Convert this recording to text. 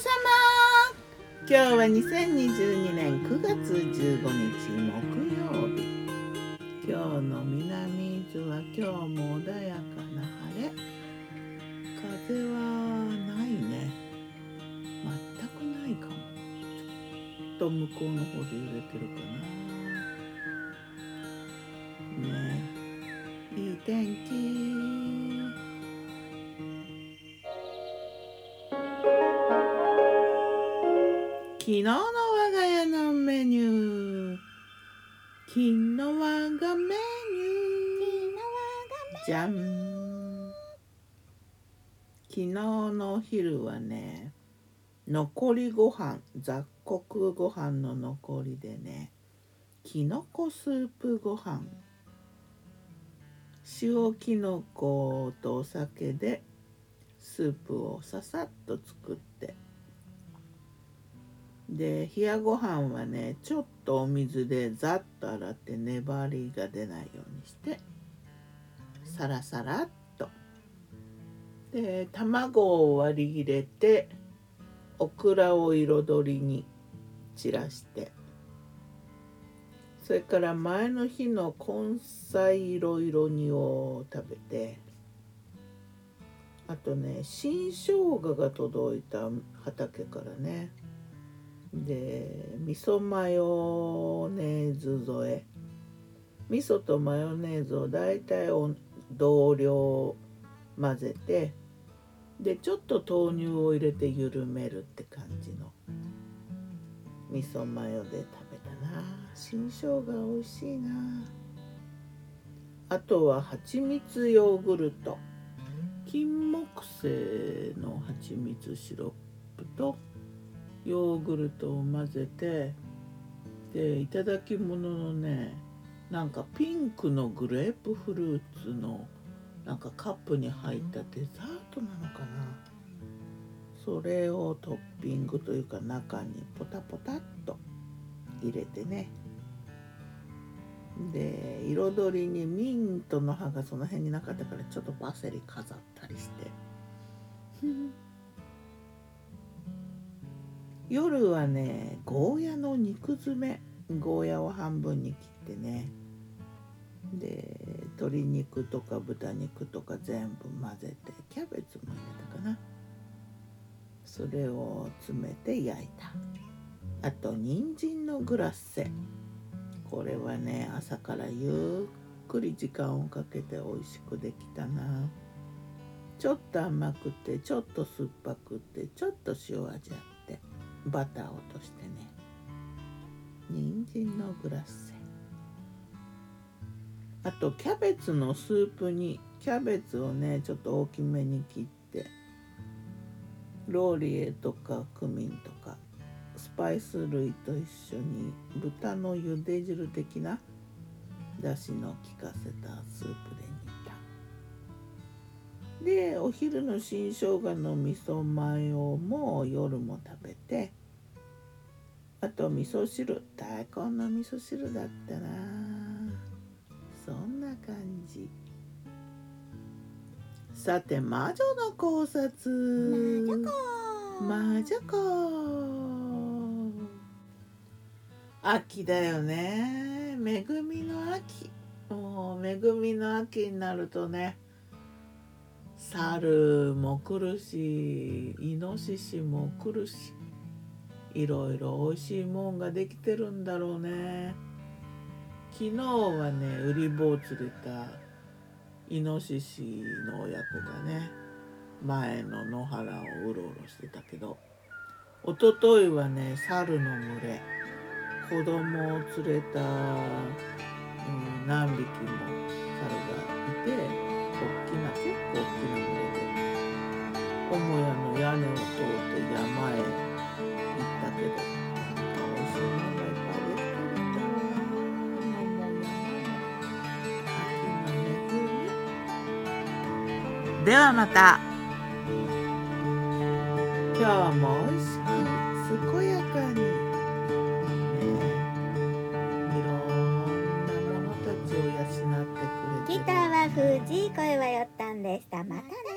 様。今日は2022年9月15日木曜日。今日の南伊豆は今日も穏やかな晴れ。風はないね。全くないかも。ちょっと向こうの方で揺れてるかな。昨日の我が家のメニュー。昨日我がメニュー。じゃん昨日のお昼はね残りご飯雑穀ご飯の残りでねきのこスープご飯。塩きのことお酒でスープをささっと作って。で冷やご飯はねちょっとお水でざっと洗って粘りが出ないようにしてサラサラっと。で卵を割り入れてオクラを彩りに散らして。それから前の日の根菜いろいろ煮を食べてあとね新生姜が届いた畑からねで味噌マヨネーズ添え。味噌とマヨネーズをだいたい同量混ぜてでちょっと豆乳を入れて緩めるって感じの。味噌マヨで食べたな。新生姜美味しいな。あとは蜂蜜ヨーグルト。金木犀の蜂蜜シロップとヨーグルトを混ぜてでいただき物のねなんかピンクのグレープフルーツのなんかカップに入ったデザートなのかな。それをトッピングというか中にポタポタっと入れてね。で彩りにミントの葉がその辺になかったからちょっとパセリ飾ったりして。夜はねゴーヤの肉詰め。ゴーヤを半分に切ってね。で鶏肉とか豚肉とか全部混ぜてキャベツも入れたかな。それを詰めて焼いた。あと人参のグラッセ。これはね朝からゆっくり時間をかけて美味しくできたな。ちょっと甘くてちょっと酸っぱくてちょっと塩味あって。バターを落としてね。人参のグラッセ。あとキャベツのスープにキャベツをねちょっと大きめに切ってローリエとかクミンとかスパイス類と一緒に豚の茹で汁的なだしの効かせたスープでお昼の新生姜の味噌マヨも夜も食べてあと味噌汁大根の味噌汁だったな。そんな感じ。さて魔女の考察。魔女子。秋だよね。恵みの秋。もう恵みの秋になるとね猿も来るしイノシシも来るしいろいろおいしいもんができてるんだろうね。昨日はねウリ坊を連れたイノシシの親子がね前の野原をうろうろしてたけど一昨日はね猿の群れ子供を連れた、うん、何匹も猿がいて大きな結構大きな群れで母屋の屋根を通って山へ行ったけど美味しいものがいっぱいできてるんだな桃や秋の恵みではまた。今日も美味しく健やかに、のたちを養ってくれてギターは藤井声はよったんでした。またね。